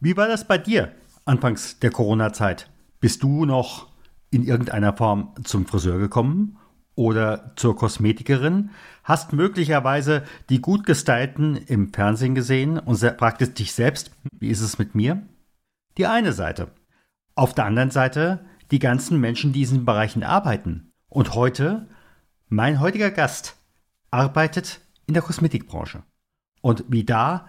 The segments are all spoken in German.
Wie war das bei dir anfangs der Corona-Zeit? Bist du noch in irgendeiner Form zum Friseur gekommen oder zur Kosmetikerin? Hast möglicherweise die gut gestylten im Fernsehen gesehen und fragtest dich selbst, wie ist es mit mir? Die eine Seite. Auf der anderen Seite die ganzen Menschen, die in diesen Bereichen arbeiten. Und heute, mein heutiger Gast arbeitet in der Kosmetikbranche. Und wie da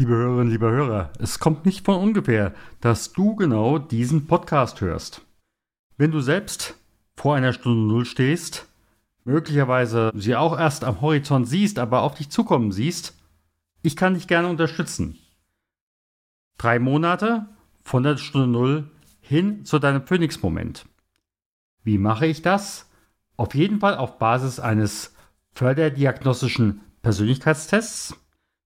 Liebe Hörerinnen, liebe Hörer, es kommt nicht von ungefähr, dass du genau diesen Podcast hörst. Wenn du selbst vor einer Stunde Null stehst, möglicherweise sie auch erst am Horizont siehst, aber auf dich zukommen siehst, ich kann dich gerne unterstützen. Drei Monate von der Stunde Null hin zu deinem Phoenix-Moment. Wie mache ich das? Auf jeden Fall auf Basis eines förderdiagnostischen Persönlichkeitstests.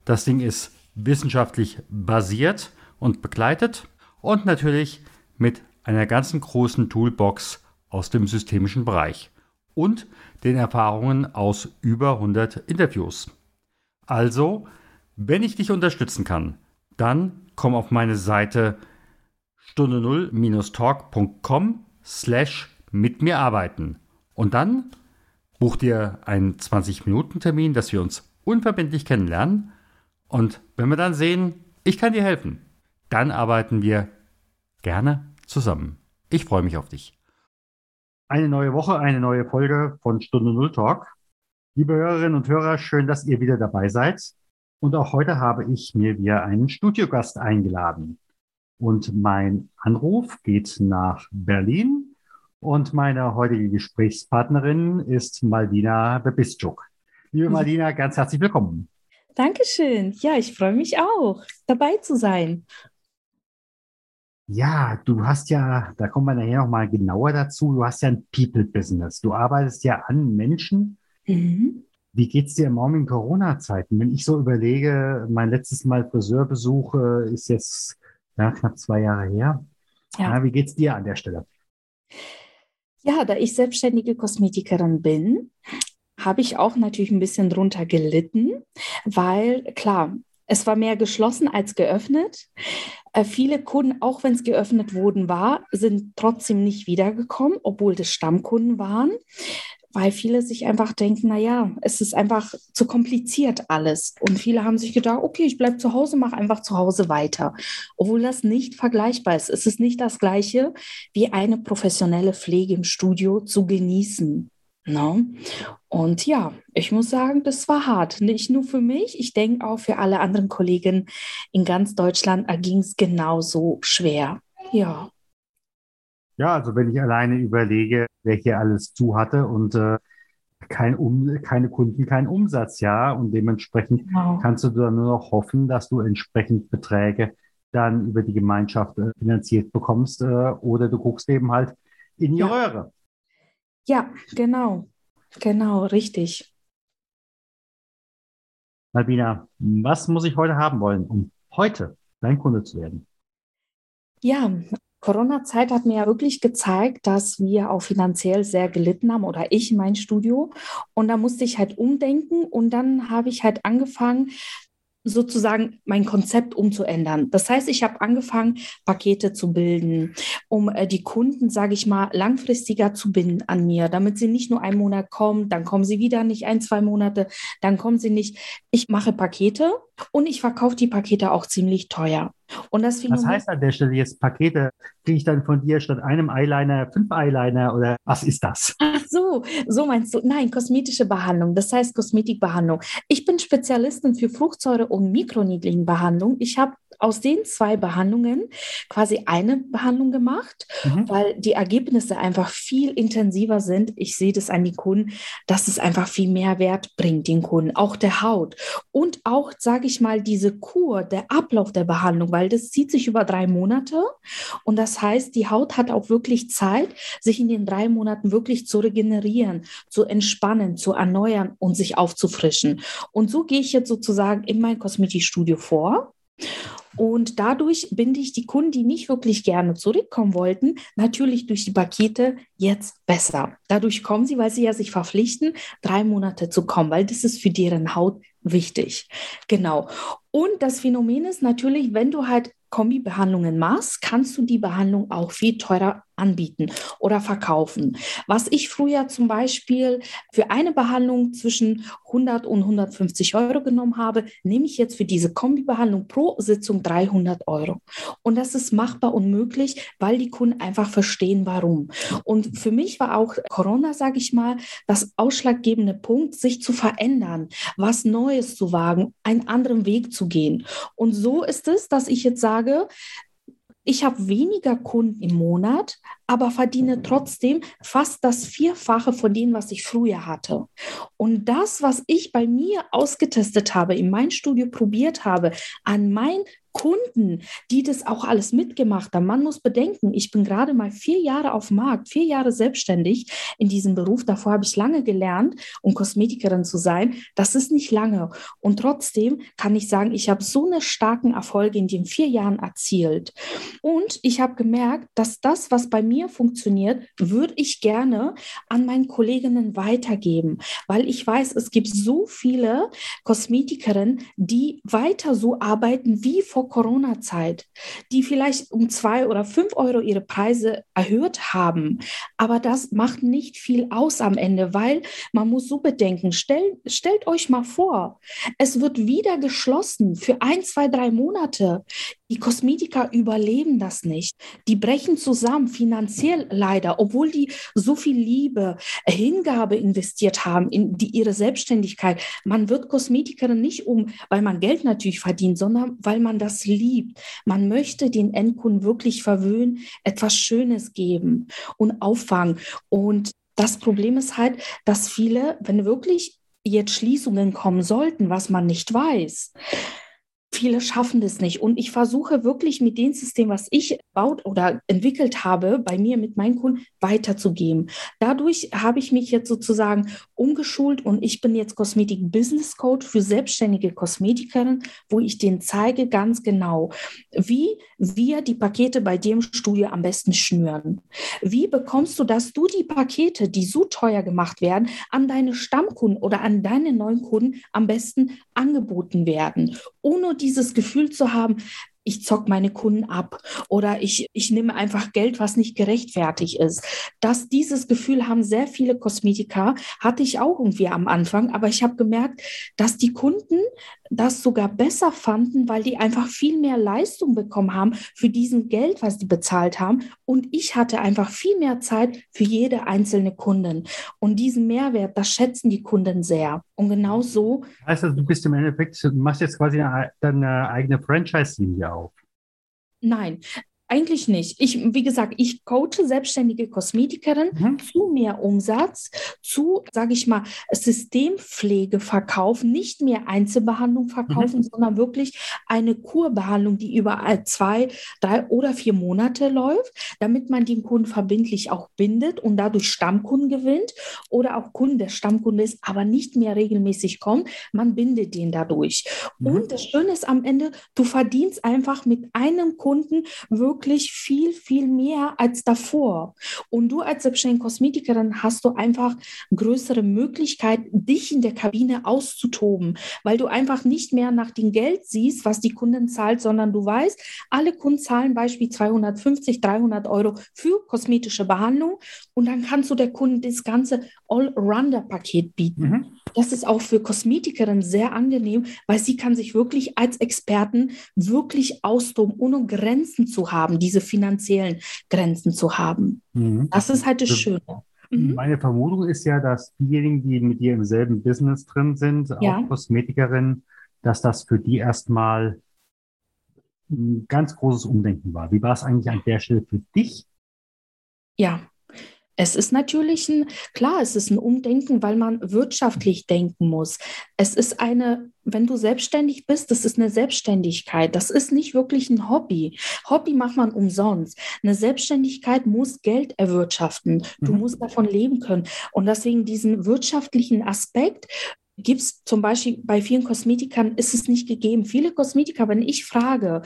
Das Ding ist wissenschaftlich basiert und begleitet und natürlich mit einer ganzen großen Toolbox aus dem systemischen Bereich und den Erfahrungen aus über 100 Interviews. Also, wenn ich dich unterstützen kann, dann komm auf meine Seite stunde 0-talk.com slash mit mir arbeiten und dann buch dir einen 20-Minuten-Termin, dass wir uns unverbindlich kennenlernen und wenn wir dann sehen, ich kann dir helfen, dann arbeiten wir gerne zusammen. Ich freue mich auf dich. Eine neue Woche, eine neue Folge von Stunde Null Talk. Liebe Hörerinnen und Hörer, schön, dass ihr wieder dabei seid. Und auch heute habe ich mir wieder einen Studiogast eingeladen. Und mein Anruf geht nach Berlin. Und meine heutige Gesprächspartnerin ist Maldina Bebischuk. Liebe Maldina, ganz herzlich willkommen. Dankeschön. Ja, ich freue mich auch, dabei zu sein. Ja, du hast ja, da kommen wir nachher nochmal genauer dazu, du hast ja ein People-Business. Du arbeitest ja an Menschen. Mhm. Wie geht's dir im Moment in Corona-Zeiten? Wenn ich so überlege, mein letztes Mal Friseurbesuch ist jetzt ja, knapp zwei Jahre her. Ja. ja wie geht's dir an der Stelle? Ja, da ich selbstständige Kosmetikerin bin, habe ich auch natürlich ein bisschen drunter gelitten, weil klar, es war mehr geschlossen als geöffnet. Äh, viele Kunden, auch wenn es geöffnet worden war, sind trotzdem nicht wiedergekommen, obwohl das Stammkunden waren, weil viele sich einfach denken, naja, es ist einfach zu kompliziert alles. Und viele haben sich gedacht, okay, ich bleibe zu Hause, mache einfach zu Hause weiter. Obwohl das nicht vergleichbar ist. Es ist nicht das gleiche, wie eine professionelle Pflege im Studio zu genießen. No? Ne? Und ja, ich muss sagen, das war hart. Nicht nur für mich, ich denke auch für alle anderen Kollegen in ganz Deutschland ging es genauso schwer. Ja. Ja, also wenn ich alleine überlege, wer hier alles zu hatte und äh, kein um, keine Kunden, kein Umsatz, ja. Und dementsprechend genau. kannst du dann nur noch hoffen, dass du entsprechend Beträge dann über die Gemeinschaft äh, finanziert bekommst äh, oder du guckst eben halt in die ja. Röhre. Ja, genau. Genau, richtig. Malvina, was muss ich heute haben wollen, um heute dein Kunde zu werden? Ja, Corona-Zeit hat mir ja wirklich gezeigt, dass wir auch finanziell sehr gelitten haben oder ich in mein Studio. Und da musste ich halt umdenken und dann habe ich halt angefangen, sozusagen mein Konzept umzuändern. Das heißt, ich habe angefangen, Pakete zu bilden, um äh, die Kunden, sage ich mal, langfristiger zu binden an mir, damit sie nicht nur einen Monat kommen, dann kommen sie wieder nicht ein, zwei Monate, dann kommen sie nicht. Ich mache Pakete und ich verkaufe die Pakete auch ziemlich teuer. Und das Was heißt an der Stelle jetzt Pakete? Kriege ich dann von dir statt einem Eyeliner fünf Eyeliner oder was ist das? Ach so, so meinst du. Nein, kosmetische Behandlung, das heißt Kosmetikbehandlung. Ich bin Spezialistin für Fruchtsäure- und Mikroneedling-Behandlung. Ich habe aus den zwei Behandlungen quasi eine Behandlung gemacht, mhm. weil die Ergebnisse einfach viel intensiver sind. Ich sehe das an die Kunden, dass es einfach viel mehr Wert bringt, den Kunden, auch der Haut. Und auch, sage ich mal, diese Kur, der Ablauf der Behandlung, weil das zieht sich über drei Monate. Und das heißt, die Haut hat auch wirklich Zeit, sich in den drei Monaten wirklich zu regenerieren, zu entspannen, zu erneuern und sich aufzufrischen. Und so gehe ich jetzt sozusagen in mein Kosmetikstudio vor. Und dadurch binde ich die Kunden, die nicht wirklich gerne zurückkommen wollten, natürlich durch die Pakete jetzt besser. Dadurch kommen sie, weil sie ja sich verpflichten, drei Monate zu kommen, weil das ist für deren Haut wichtig. Genau. Und das Phänomen ist natürlich, wenn du halt Kombibehandlungen machst, kannst du die Behandlung auch viel teurer anbieten oder verkaufen. Was ich früher zum Beispiel für eine Behandlung zwischen 100 und 150 Euro genommen habe, nehme ich jetzt für diese Kombibehandlung pro Sitzung 300 Euro. Und das ist machbar und möglich, weil die Kunden einfach verstehen, warum. Und für mich war auch Corona, sage ich mal, das ausschlaggebende Punkt, sich zu verändern, was Neues zu wagen, einen anderen Weg zu gehen. Und so ist es, dass ich jetzt sage, ich habe weniger Kunden im Monat, aber verdiene trotzdem fast das Vierfache von dem, was ich früher hatte. Und das, was ich bei mir ausgetestet habe, in meinem Studio probiert habe, an mein Kunden, die das auch alles mitgemacht haben. Man muss bedenken, ich bin gerade mal vier Jahre auf Markt, vier Jahre selbstständig in diesem Beruf. Davor habe ich lange gelernt, um Kosmetikerin zu sein. Das ist nicht lange. Und trotzdem kann ich sagen, ich habe so eine starken Erfolge in den vier Jahren erzielt. Und ich habe gemerkt, dass das, was bei mir funktioniert, würde ich gerne an meinen Kolleginnen weitergeben, weil ich weiß, es gibt so viele Kosmetikerinnen, die weiter so arbeiten wie vor Corona-Zeit, die vielleicht um zwei oder fünf Euro ihre Preise erhöht haben. Aber das macht nicht viel aus am Ende, weil man muss so bedenken, stell, stellt euch mal vor, es wird wieder geschlossen für ein, zwei, drei Monate. Die Kosmetiker überleben das nicht. Die brechen zusammen, finanziell leider, obwohl die so viel Liebe, Hingabe investiert haben in die, ihre Selbstständigkeit. Man wird Kosmetikerin nicht um, weil man Geld natürlich verdient, sondern weil man das liebt. Man möchte den Endkunden wirklich verwöhnen, etwas Schönes geben und auffangen. Und das Problem ist halt, dass viele, wenn wirklich jetzt Schließungen kommen sollten, was man nicht weiß, Viele schaffen das nicht. Und ich versuche wirklich mit dem System, was ich baut oder entwickelt habe, bei mir mit meinen Kunden weiterzugeben. Dadurch habe ich mich jetzt sozusagen umgeschult und ich bin jetzt Kosmetik Business Coach für selbstständige Kosmetikerinnen, wo ich denen zeige ganz genau, wie wir die Pakete bei dem Studio am besten schnüren. Wie bekommst du, dass du die Pakete, die so teuer gemacht werden, an deine Stammkunden oder an deine neuen Kunden am besten angeboten werden, ohne dieses Gefühl zu haben, ich zock meine Kunden ab oder ich, ich nehme einfach Geld, was nicht gerechtfertigt ist. Dass dieses Gefühl haben sehr viele Kosmetiker, hatte ich auch irgendwie am Anfang, aber ich habe gemerkt, dass die Kunden das sogar besser fanden, weil die einfach viel mehr Leistung bekommen haben für diesen Geld, was die bezahlt haben. Und ich hatte einfach viel mehr Zeit für jede einzelne Kundin. Und diesen Mehrwert, das schätzen die Kunden sehr. Und genau so. Also, du bist im Endeffekt, du machst jetzt quasi deine eigene Franchise-Linie auf. Nein, eigentlich nicht. Ich, wie gesagt, ich coache selbstständige Kosmetikerin mhm. zu mehr Umsatz, zu, sage ich mal, Systempflege verkaufen, nicht mehr Einzelbehandlung verkaufen, mhm. sondern wirklich eine Kurbehandlung, die über zwei, drei oder vier Monate läuft, damit man den Kunden verbindlich auch bindet und dadurch Stammkunden gewinnt oder auch Kunden, der Stammkunde ist, aber nicht mehr regelmäßig kommt. Man bindet den dadurch. Mhm. Und das Schöne ist am Ende, du verdienst einfach mit einem Kunden wirklich wirklich viel, viel mehr als davor. Und du als selbstständige Kosmetikerin hast du einfach größere Möglichkeit, dich in der Kabine auszutoben, weil du einfach nicht mehr nach dem Geld siehst, was die Kunden zahlt, sondern du weißt, alle Kunden zahlen beispielsweise 250, 300 Euro für kosmetische Behandlung und dann kannst du der Kunden das ganze Allrounder-Paket bieten. Mhm. Das ist auch für Kosmetikerinnen sehr angenehm, weil sie kann sich wirklich als Experten wirklich austoben, ohne Grenzen zu haben, diese finanziellen Grenzen zu haben. Mhm. Das ist halt das Schöne. Mhm. Meine Vermutung ist ja, dass diejenigen, die mit dir im selben Business drin sind, ja. auch Kosmetikerinnen, dass das für die erstmal ein ganz großes Umdenken war. Wie war es eigentlich an der Stelle für dich? Ja, es ist natürlich ein, klar, es ist ein Umdenken, weil man wirtschaftlich denken muss. Es ist eine, wenn du selbstständig bist, das ist eine Selbstständigkeit. Das ist nicht wirklich ein Hobby. Hobby macht man umsonst. Eine Selbstständigkeit muss Geld erwirtschaften. Du mhm. musst davon leben können. Und deswegen diesen wirtschaftlichen Aspekt gibt es zum Beispiel bei vielen Kosmetikern ist es nicht gegeben. Viele Kosmetiker, wenn ich frage,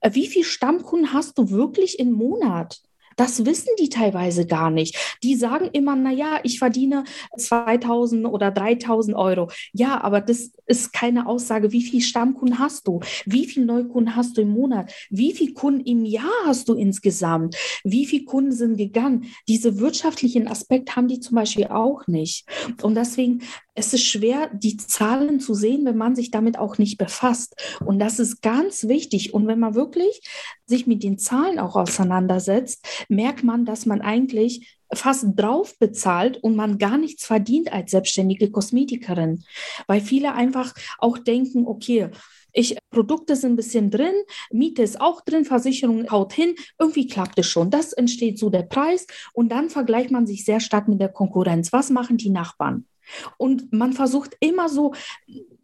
äh, wie viel Stammkunden hast du wirklich im Monat? Das wissen die teilweise gar nicht. Die sagen immer, na ja, ich verdiene 2000 oder 3000 Euro. Ja, aber das ist keine Aussage. Wie viele Stammkunden hast du? Wie viele Neukunden hast du im Monat? Wie viele Kunden im Jahr hast du insgesamt? Wie viele Kunden sind gegangen? Diese wirtschaftlichen Aspekte haben die zum Beispiel auch nicht. Und deswegen es ist schwer, die Zahlen zu sehen, wenn man sich damit auch nicht befasst. Und das ist ganz wichtig. Und wenn man wirklich sich mit den Zahlen auch auseinandersetzt, merkt man, dass man eigentlich fast drauf bezahlt und man gar nichts verdient als selbstständige Kosmetikerin. Weil viele einfach auch denken, okay, ich, Produkte sind ein bisschen drin, Miete ist auch drin, Versicherung haut hin, irgendwie klappt es schon. Das entsteht so der Preis und dann vergleicht man sich sehr stark mit der Konkurrenz. Was machen die Nachbarn? Und man versucht immer so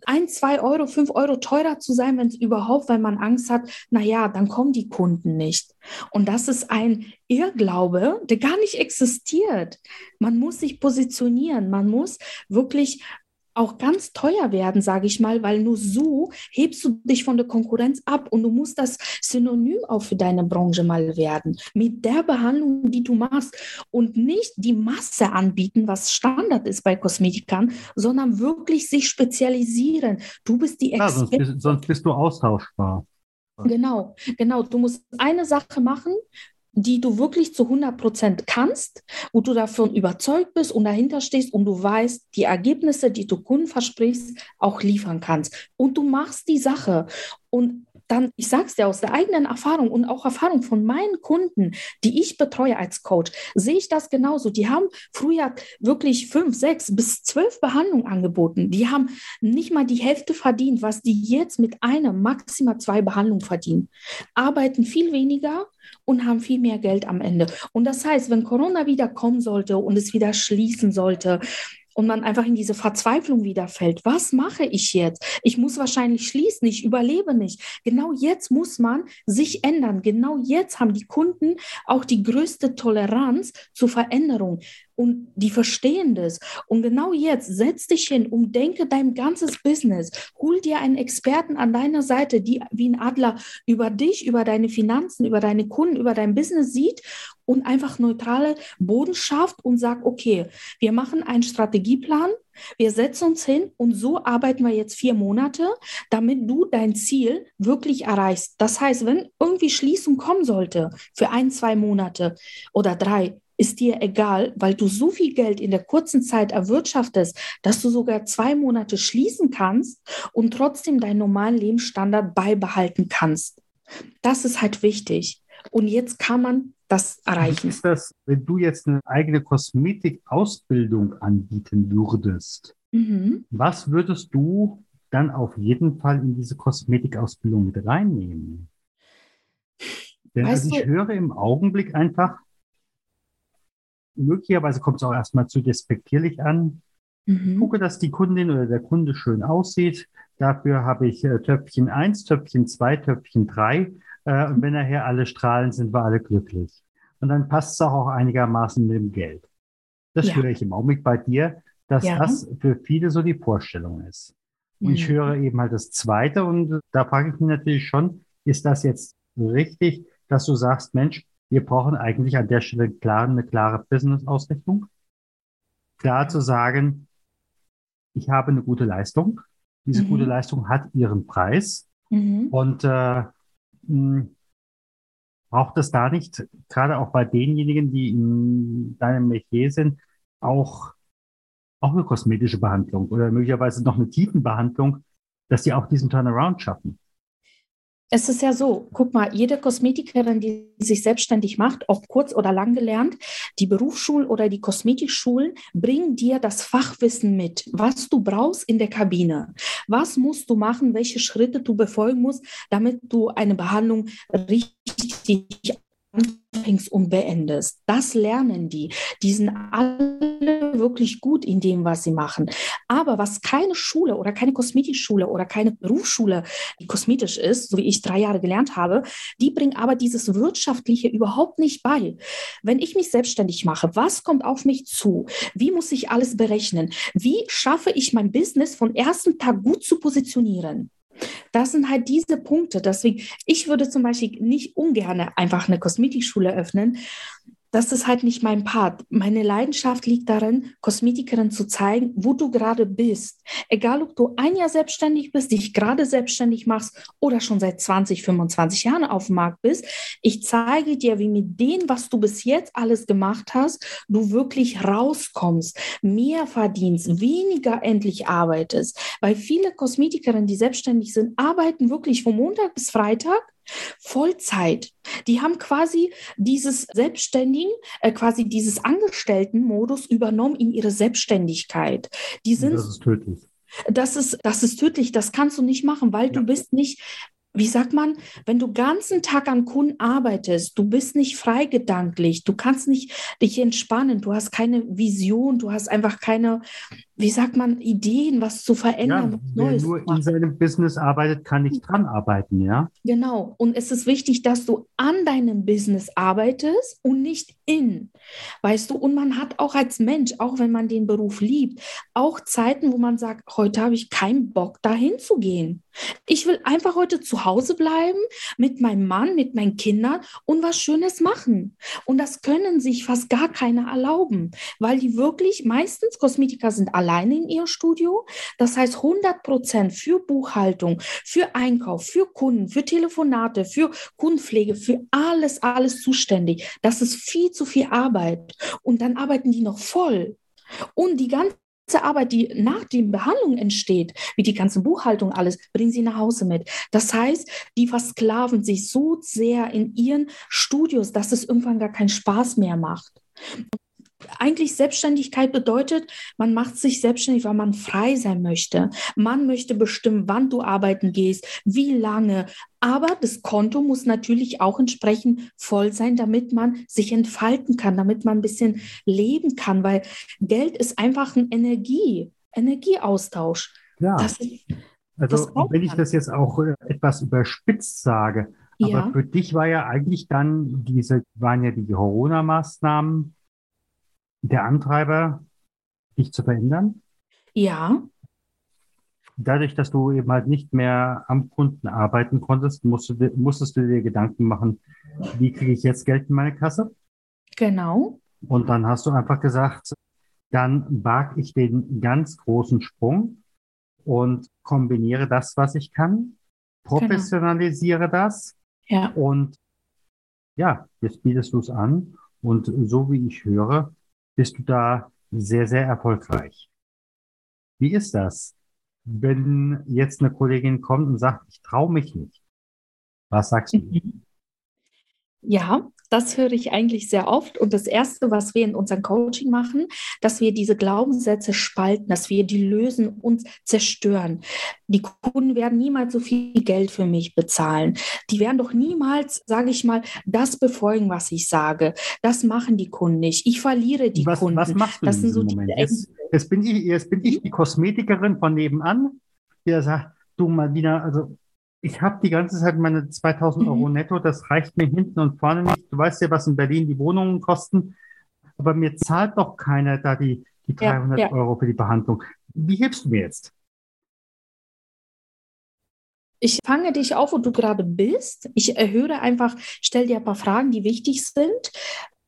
ein, zwei Euro, fünf Euro teurer zu sein, wenn es überhaupt, weil man Angst hat, naja, dann kommen die Kunden nicht. Und das ist ein Irrglaube, der gar nicht existiert. Man muss sich positionieren, man muss wirklich auch ganz teuer werden, sage ich mal, weil nur so hebst du dich von der Konkurrenz ab und du musst das Synonym auch für deine Branche mal werden, mit der Behandlung, die du machst und nicht die Masse anbieten, was Standard ist bei Kosmetikern, sondern wirklich sich spezialisieren. Du bist die Expertin. Ja, sonst, bist, sonst bist du austauschbar. Genau, genau. Du musst eine Sache machen, die du wirklich zu 100 Prozent kannst, wo du davon überzeugt bist und dahinter stehst und du weißt, die Ergebnisse, die du Kunden versprichst, auch liefern kannst. Und du machst die Sache. Und dann, ich sage es dir aus der eigenen Erfahrung und auch Erfahrung von meinen Kunden, die ich betreue als Coach, sehe ich das genauso. Die haben früher wirklich fünf, sechs bis zwölf Behandlungen angeboten. Die haben nicht mal die Hälfte verdient, was die jetzt mit einer, maximal zwei Behandlungen verdienen. Arbeiten viel weniger und haben viel mehr Geld am Ende. Und das heißt, wenn Corona wieder kommen sollte und es wieder schließen sollte, und man einfach in diese Verzweiflung wiederfällt. Was mache ich jetzt? Ich muss wahrscheinlich schließen, ich überlebe nicht. Genau jetzt muss man sich ändern. Genau jetzt haben die Kunden auch die größte Toleranz zur Veränderung und die verstehen das. Und genau jetzt setz dich hin und denke dein ganzes Business. Hol dir einen Experten an deiner Seite, die wie ein Adler über dich, über deine Finanzen, über deine Kunden, über dein Business sieht und einfach neutrale Boden schafft und sagt, okay, wir machen einen Strategieplan, wir setzen uns hin und so arbeiten wir jetzt vier Monate, damit du dein Ziel wirklich erreichst. Das heißt, wenn irgendwie Schließung kommen sollte für ein, zwei Monate oder drei, ist dir egal, weil du so viel Geld in der kurzen Zeit erwirtschaftest, dass du sogar zwei Monate schließen kannst und trotzdem deinen normalen Lebensstandard beibehalten kannst. Das ist halt wichtig. Und jetzt kann man das erreichen. Ist das, wenn du jetzt eine eigene Kosmetikausbildung anbieten würdest? Mhm. Was würdest du dann auf jeden Fall in diese Kosmetikausbildung mit reinnehmen? Denn also ich höre im Augenblick einfach, möglicherweise kommt es auch erstmal zu despektierlich an. Mhm. Gucke, dass die Kundin oder der Kunde schön aussieht. Dafür habe ich äh, Töpfchen 1, Töpfchen 2, Töpfchen 3. Äh, und wenn nachher alle strahlen, sind wir alle glücklich. Und dann passt es auch einigermaßen mit dem Geld. Das ja. höre ich im Augenblick bei dir, dass ja. das für viele so die Vorstellung ist. Und mhm. ich höre eben halt das Zweite und da frage ich mich natürlich schon, ist das jetzt richtig, dass du sagst, Mensch, wir brauchen eigentlich an der Stelle klar, eine klare Business-Ausrichtung. Klar zu sagen, ich habe eine gute Leistung. Diese mhm. gute Leistung hat ihren Preis. Mhm. Und äh, mh, braucht es da nicht, gerade auch bei denjenigen, die in deinem Metier sind, auch, auch eine kosmetische Behandlung oder möglicherweise noch eine Tiefenbehandlung, dass sie auch diesen Turnaround schaffen? Es ist ja so, guck mal, jede Kosmetikerin, die sich selbstständig macht, ob kurz oder lang gelernt, die Berufsschulen oder die Kosmetikschulen bringen dir das Fachwissen mit, was du brauchst in der Kabine. Was musst du machen, welche Schritte du befolgen musst, damit du eine Behandlung richtig anfängst und beendest. Das lernen die. Die sind alle wirklich gut in dem, was sie machen. Aber was keine Schule oder keine Kosmetikschule oder keine Berufsschule, kosmetisch ist, so wie ich drei Jahre gelernt habe, die bringen aber dieses Wirtschaftliche überhaupt nicht bei. Wenn ich mich selbstständig mache, was kommt auf mich zu? Wie muss ich alles berechnen? Wie schaffe ich mein Business von ersten Tag gut zu positionieren? Das sind halt diese Punkte. Deswegen, ich würde zum Beispiel nicht ungern einfach eine Kosmetikschule öffnen, das ist halt nicht mein Part. Meine Leidenschaft liegt darin, Kosmetikerin zu zeigen, wo du gerade bist. Egal, ob du ein Jahr selbstständig bist, dich gerade selbstständig machst oder schon seit 20, 25 Jahren auf dem Markt bist. Ich zeige dir, wie mit dem, was du bis jetzt alles gemacht hast, du wirklich rauskommst, mehr verdienst, weniger endlich arbeitest. Weil viele Kosmetikerinnen, die selbstständig sind, arbeiten wirklich von Montag bis Freitag Vollzeit. Die haben quasi dieses Selbstständigen, äh, quasi dieses Angestelltenmodus übernommen in ihre Selbstständigkeit. Die sind, das ist tödlich. Das ist, das ist tödlich, das kannst du nicht machen, weil ja. du bist nicht wie sagt man, wenn du ganzen Tag an Kunden arbeitest, du bist nicht freigedanklich, du kannst nicht dich entspannen, du hast keine Vision, du hast einfach keine, wie sagt man, Ideen, was zu verändern, ja, was Neues. Wer nur in seinem Business arbeitet, kann nicht dran arbeiten, ja? Genau. Und es ist wichtig, dass du an deinem Business arbeitest und nicht in. Weißt du, und man hat auch als Mensch, auch wenn man den Beruf liebt, auch Zeiten, wo man sagt, heute habe ich keinen Bock, dahin zu gehen. Ich will einfach heute zu Hause bleiben mit meinem Mann, mit meinen Kindern und was Schönes machen. Und das können sich fast gar keine erlauben, weil die wirklich, meistens Kosmetiker sind alle alleine in ihr Studio. Das heißt 100 Prozent für Buchhaltung, für Einkauf, für Kunden, für Telefonate, für Kundenpflege, für alles, alles zuständig. Das ist viel zu viel Arbeit. Und dann arbeiten die noch voll. Und die ganze Arbeit, die nach der Behandlung entsteht, wie die ganze Buchhaltung, alles, bringen sie nach Hause mit. Das heißt, die versklaven sich so sehr in ihren Studios, dass es irgendwann gar keinen Spaß mehr macht eigentlich Selbstständigkeit bedeutet, man macht sich selbstständig, weil man frei sein möchte. Man möchte bestimmen, wann du arbeiten gehst, wie lange. Aber das Konto muss natürlich auch entsprechend voll sein, damit man sich entfalten kann, damit man ein bisschen leben kann, weil Geld ist einfach ein Energie, Energieaustausch. Ja. Das also wenn ich das jetzt auch äh, etwas überspitzt sage, aber ja. für dich war ja eigentlich dann diese, waren ja die Corona-Maßnahmen der Antreiber, dich zu verändern? Ja. Dadurch, dass du eben halt nicht mehr am Kunden arbeiten konntest, musst du, musstest du dir Gedanken machen, wie kriege ich jetzt Geld in meine Kasse? Genau. Und dann hast du einfach gesagt, dann wage ich den ganz großen Sprung und kombiniere das, was ich kann, professionalisiere genau. das ja. und ja, jetzt bietest du es an und so wie ich höre, bist du da sehr, sehr erfolgreich. Wie ist das, wenn jetzt eine Kollegin kommt und sagt, ich traue mich nicht? Was sagst du? Ja, das höre ich eigentlich sehr oft. Und das Erste, was wir in unserem Coaching machen, dass wir diese Glaubenssätze spalten, dass wir die lösen und zerstören. Die Kunden werden niemals so viel Geld für mich bezahlen. Die werden doch niemals, sage ich mal, das befolgen, was ich sage. Das machen die Kunden nicht. Ich verliere die was, Kunden. Was machst du das in so Moment? Jetzt, jetzt, bin ich, jetzt bin ich die Kosmetikerin von nebenan, die sagt, du mal wieder, also ich habe die ganze Zeit meine 2000 mhm. Euro netto, das reicht mir hinten und vorne nicht. Du weißt ja, was in Berlin die Wohnungen kosten, aber mir zahlt doch keiner da die, die 300 ja, ja. Euro für die Behandlung. Wie hilfst du mir jetzt? Ich fange dich auf, wo du gerade bist. Ich höre einfach, stell dir ein paar Fragen, die wichtig sind.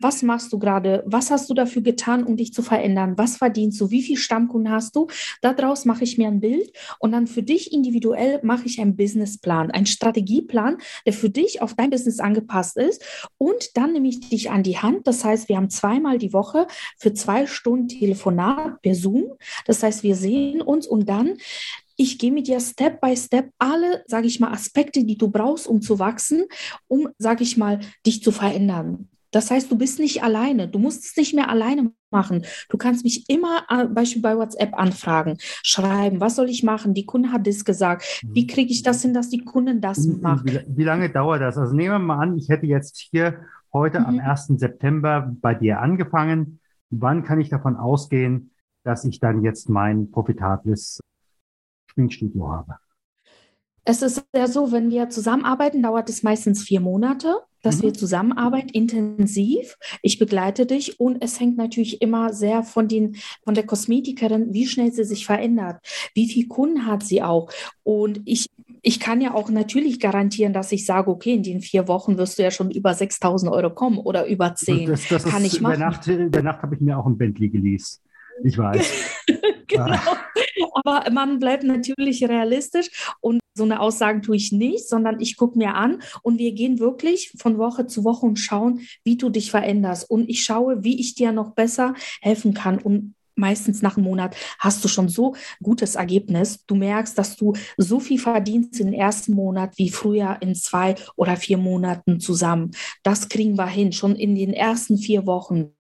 Was machst du gerade? Was hast du dafür getan, um dich zu verändern? Was verdienst du? Wie viel Stammkunden hast du? Daraus mache ich mir ein Bild und dann für dich individuell mache ich einen Businessplan, einen Strategieplan, der für dich auf dein Business angepasst ist. Und dann nehme ich dich an die Hand. Das heißt, wir haben zweimal die Woche für zwei Stunden Telefonat per Zoom. Das heißt, wir sehen uns und dann ich gehe mit dir Step by Step alle, sage ich mal, Aspekte, die du brauchst, um zu wachsen, um, sage ich mal, dich zu verändern. Das heißt, du bist nicht alleine. Du musst es nicht mehr alleine machen. Du kannst mich immer äh, Beispiel bei WhatsApp anfragen, schreiben, was soll ich machen? Die Kunde hat das gesagt. Wie mhm. kriege ich das hin, dass die Kunden das machen? Wie, wie, lange dauert das? Also nehmen wir mal an, ich hätte jetzt hier heute mhm. am 1. September bei dir angefangen. Wann kann ich davon ausgehen, dass ich dann jetzt mein profitables Schminkstudio habe? Es ist ja so, wenn wir zusammenarbeiten, dauert es meistens vier Monate dass mhm. wir zusammenarbeiten, intensiv. Ich begleite dich und es hängt natürlich immer sehr von, den, von der Kosmetikerin, wie schnell sie sich verändert, wie viel Kunden hat sie auch. Und ich, ich kann ja auch natürlich garantieren, dass ich sage, okay, in den vier Wochen wirst du ja schon über 6000 Euro kommen oder über 10. Das, das kann ist, ich machen. Über Nacht, über Nacht habe ich mir auch ein Bentley geleast. Ich weiß. genau. Aber man bleibt natürlich realistisch und so eine Aussagen tue ich nicht, sondern ich gucke mir an und wir gehen wirklich von Woche zu Woche und schauen, wie du dich veränderst. Und ich schaue, wie ich dir noch besser helfen kann. Und meistens nach einem Monat hast du schon so gutes Ergebnis. Du merkst, dass du so viel verdienst im ersten Monat wie früher in zwei oder vier Monaten zusammen. Das kriegen wir hin, schon in den ersten vier Wochen.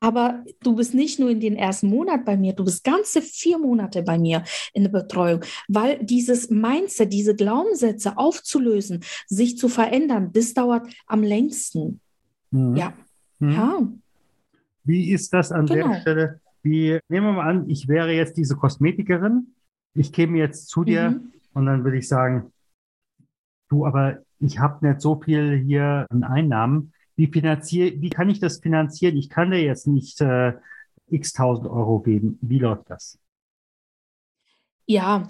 Aber du bist nicht nur in den ersten Monat bei mir, du bist ganze vier Monate bei mir in der Betreuung, weil dieses Mindset, diese Glaubenssätze aufzulösen, sich zu verändern, das dauert am längsten. Mhm. Ja. Mhm. ja. Wie ist das an genau. der Stelle? Wie, nehmen wir mal an, ich wäre jetzt diese Kosmetikerin, ich käme jetzt zu dir mhm. und dann würde ich sagen, du, aber ich habe nicht so viel hier an Einnahmen wie, finanzier, wie kann ich das finanzieren? Ich kann dir jetzt nicht äh, x tausend Euro geben. Wie läuft das? Ja,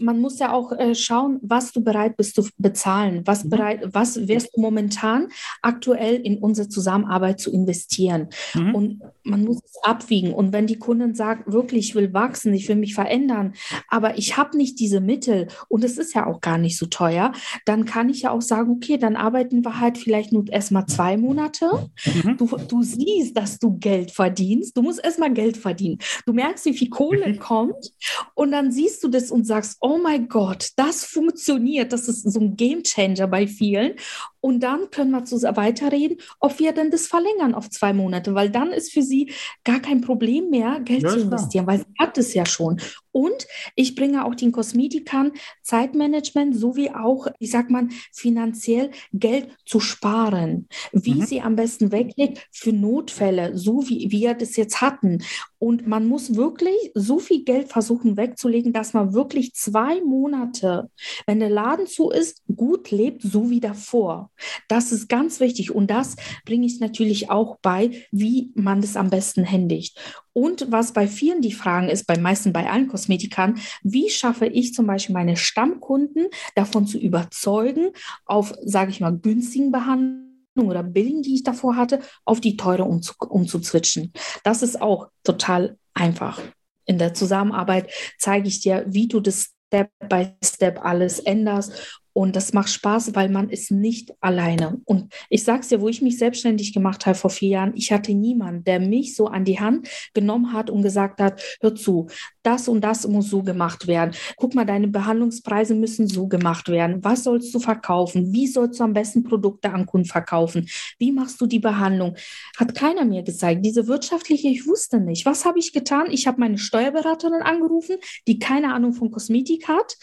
man muss ja auch äh, schauen, was du bereit bist zu bezahlen, was mhm. bereit, was wärst du momentan aktuell in unsere Zusammenarbeit zu investieren. Mhm. Und man muss es abwiegen. Und wenn die Kunden sagt, wirklich, ich will wachsen, ich will mich verändern, aber ich habe nicht diese Mittel und es ist ja auch gar nicht so teuer, dann kann ich ja auch sagen, okay, dann arbeiten wir halt vielleicht nur erstmal zwei Monate. Mhm. Du, du siehst, dass du Geld verdienst. Du musst erstmal Geld verdienen. Du merkst, wie viel Kohle kommt und dann siehst du das und sagst, oh mein Gott, das funktioniert. Das ist so ein Game Changer bei vielen. Und dann können wir weiterreden, ob wir denn das verlängern auf zwei Monate, weil dann ist für sie gar kein Problem mehr, Geld ja, zu investieren, weil sie hat es ja schon. Und ich bringe auch den Kosmetikern Zeitmanagement sowie auch, ich sag mal, finanziell Geld zu sparen, wie mhm. sie am besten weglegt für Notfälle, so wie wir das jetzt hatten. Und man muss wirklich so viel Geld versuchen wegzulegen, dass man wirklich zwei Monate, wenn der Laden zu ist, gut lebt, so wie davor. Das ist ganz wichtig. Und das bringe ich natürlich auch bei, wie man das am besten händigt. Und was bei vielen die Fragen ist, bei meisten, bei allen Kosmetikern, wie schaffe ich zum Beispiel meine Stammkunden davon zu überzeugen, auf, sage ich mal, günstigen Behandlungen oder Billing, die ich davor hatte, auf die teure umzu umzuzwitschen. Das ist auch total einfach. In der Zusammenarbeit zeige ich dir, wie du das Step by Step alles änderst und das macht Spaß, weil man ist nicht alleine. Und ich sage es dir, wo ich mich selbstständig gemacht habe vor vier Jahren, ich hatte niemanden, der mich so an die Hand genommen hat und gesagt hat, hör zu, das und das muss so gemacht werden. Guck mal, deine Behandlungspreise müssen so gemacht werden. Was sollst du verkaufen? Wie sollst du am besten Produkte an Kunden verkaufen? Wie machst du die Behandlung? Hat keiner mir gezeigt. Diese wirtschaftliche, ich wusste nicht. Was habe ich getan? Ich habe meine Steuerberaterin angerufen, die keine Ahnung von Kosmetik hat.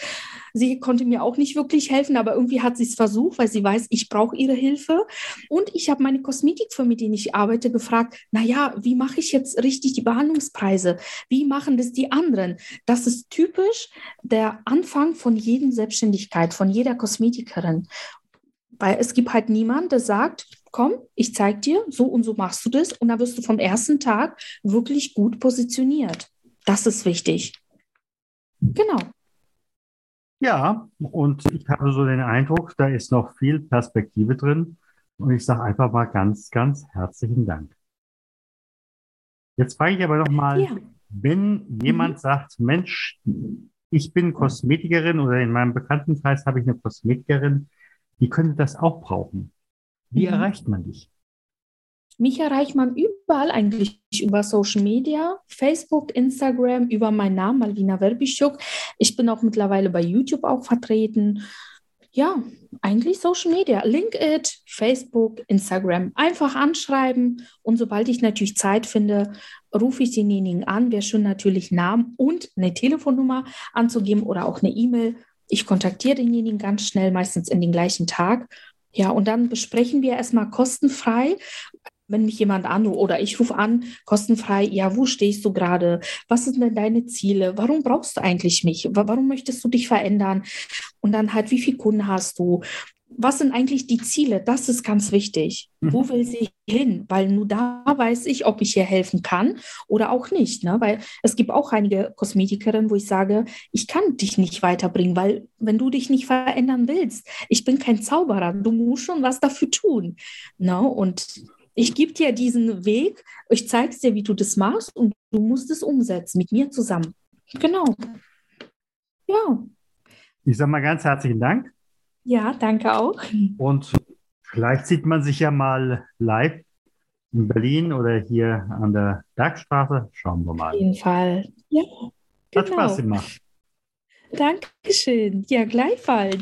Sie konnte mir auch nicht wirklich helfen, aber irgendwie hat sie es versucht, weil sie weiß, ich brauche ihre Hilfe. Und ich habe meine Kosmetikfirma, mit denen ich arbeite, gefragt, naja, wie mache ich jetzt richtig die Behandlungspreise? Wie machen das die anderen? Das ist typisch der Anfang von jedem Selbstständigkeit, von jeder Kosmetikerin. Weil es gibt halt niemanden, der sagt, komm, ich zeige dir, so und so machst du das und dann wirst du vom ersten Tag wirklich gut positioniert. Das ist wichtig. Genau. Ja, und ich habe so den Eindruck, da ist noch viel Perspektive drin. Und ich sage einfach mal ganz, ganz herzlichen Dank. Jetzt frage ich aber noch mal, ja. wenn jemand mhm. sagt, Mensch, ich bin Kosmetikerin oder in meinem Bekanntenkreis habe ich eine Kosmetikerin, die könnte das auch brauchen. Wie mhm. erreicht man dich? Mich erreicht man überall eigentlich über Social Media, Facebook, Instagram, über meinen Namen Malvina Werbischuk. Ich bin auch mittlerweile bei YouTube auch vertreten. Ja, eigentlich Social Media, LinkedIn, Facebook, Instagram. Einfach anschreiben und sobald ich natürlich Zeit finde, rufe ich denjenigen an. Wäre schon natürlich Namen und eine Telefonnummer anzugeben oder auch eine E-Mail. Ich kontaktiere denjenigen ganz schnell, meistens in den gleichen Tag. Ja, und dann besprechen wir erstmal kostenfrei wenn mich jemand anruft oder ich rufe an, kostenfrei, ja, wo stehst du gerade? Was sind denn deine Ziele? Warum brauchst du eigentlich mich? Warum möchtest du dich verändern? Und dann halt, wie viele Kunden hast du? Was sind eigentlich die Ziele? Das ist ganz wichtig. Mhm. Wo will sie hin? Weil nur da weiß ich, ob ich ihr helfen kann oder auch nicht. Ne? Weil es gibt auch einige Kosmetikerinnen, wo ich sage, ich kann dich nicht weiterbringen, weil wenn du dich nicht verändern willst, ich bin kein Zauberer, du musst schon was dafür tun. Ne? Und ich gebe dir diesen Weg, ich zeige dir, wie du das machst und du musst es umsetzen mit mir zusammen. Genau. Ja. Ich sage mal ganz herzlichen Dank. Ja, danke auch. Und vielleicht sieht man sich ja mal live in Berlin oder hier an der Bergstraße. Schauen wir mal. Auf jeden Fall. Ja. Hat genau. Spaß gemacht. Dankeschön. Ja, gleichfalls.